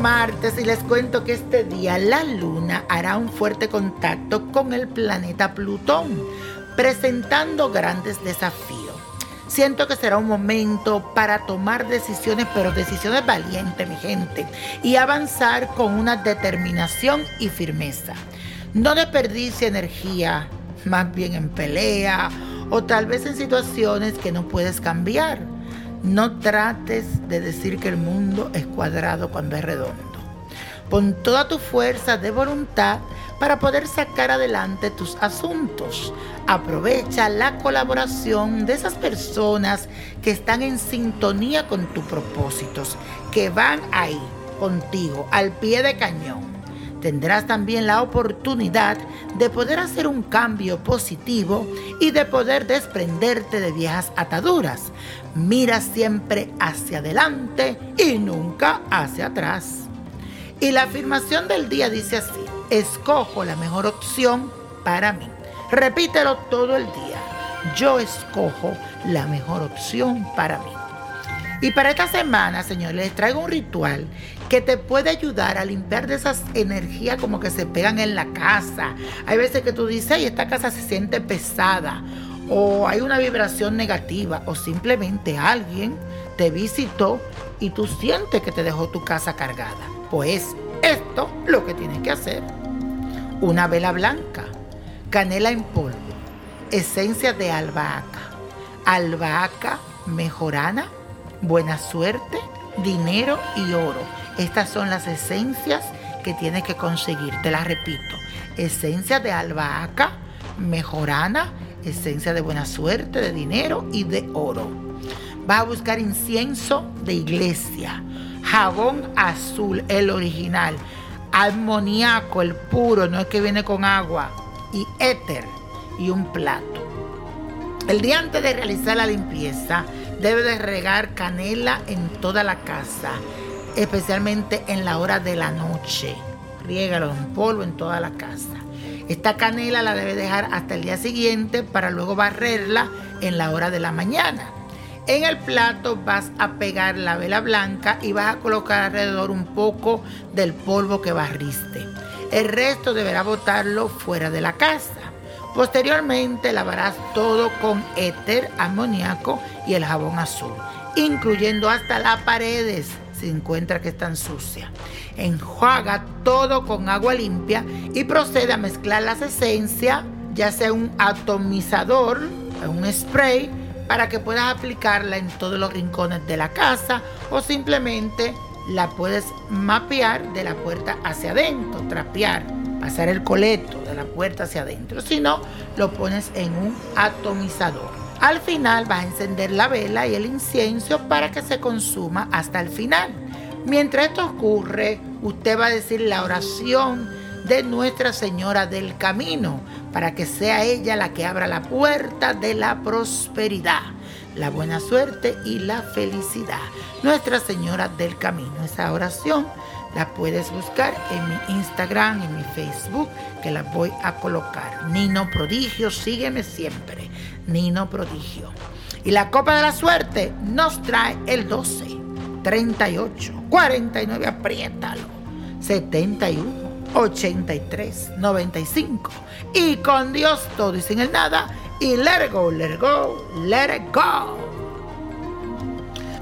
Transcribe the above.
martes y les cuento que este día la luna hará un fuerte contacto con el planeta Plutón, presentando grandes desafíos. Siento que será un momento para tomar decisiones, pero decisiones valientes, mi gente, y avanzar con una determinación y firmeza. No desperdicie energía, más bien en pelea o tal vez en situaciones que no puedes cambiar. No trates de decir que el mundo es cuadrado cuando es redondo. Pon toda tu fuerza de voluntad para poder sacar adelante tus asuntos. Aprovecha la colaboración de esas personas que están en sintonía con tus propósitos, que van ahí contigo, al pie de cañón tendrás también la oportunidad de poder hacer un cambio positivo y de poder desprenderte de viejas ataduras. Mira siempre hacia adelante y nunca hacia atrás. Y la afirmación del día dice así, escojo la mejor opción para mí. Repítelo todo el día. Yo escojo la mejor opción para mí. Y para esta semana, señores, les traigo un ritual que te puede ayudar a limpiar de esas energías como que se pegan en la casa. Hay veces que tú dices, ay, esta casa se siente pesada, o hay una vibración negativa, o simplemente alguien te visitó y tú sientes que te dejó tu casa cargada. Pues esto es lo que tienes que hacer. Una vela blanca, canela en polvo, esencia de albahaca, albahaca mejorana buena suerte, dinero y oro. Estas son las esencias que tienes que conseguir. Te las repito. Esencia de albahaca, mejorana, esencia de buena suerte, de dinero y de oro. Vas a buscar incienso de iglesia, jabón azul, el original, amoníaco, el puro, no es que viene con agua, y éter y un plato. El día antes de realizar la limpieza, debe de regar canela en toda la casa, especialmente en la hora de la noche. Riégalo en polvo en toda la casa. Esta canela la debe dejar hasta el día siguiente para luego barrerla en la hora de la mañana. En el plato vas a pegar la vela blanca y vas a colocar alrededor un poco del polvo que barriste. El resto deberá botarlo fuera de la casa. Posteriormente lavarás todo con éter, amoníaco y el jabón azul, incluyendo hasta las paredes si encuentra que están sucias. Enjuaga todo con agua limpia y procede a mezclar las esencias, ya sea un atomizador, un spray, para que puedas aplicarla en todos los rincones de la casa o simplemente la puedes mapear de la puerta hacia adentro, trapear pasar el coleto de la puerta hacia adentro, si no, lo pones en un atomizador. Al final vas a encender la vela y el incienso para que se consuma hasta el final. Mientras esto ocurre, usted va a decir la oración de Nuestra Señora del Camino para que sea ella la que abra la puerta de la prosperidad, la buena suerte y la felicidad. Nuestra Señora del Camino. Esa oración la puedes buscar en mi Instagram, en mi Facebook, que la voy a colocar. Nino Prodigio, sígueme siempre. Nino Prodigio. Y la Copa de la Suerte nos trae el 12, 38, 49, apriétalo, 71, 83, 95. Y con Dios todo y sin el nada. Y let it go, let it go, let it go.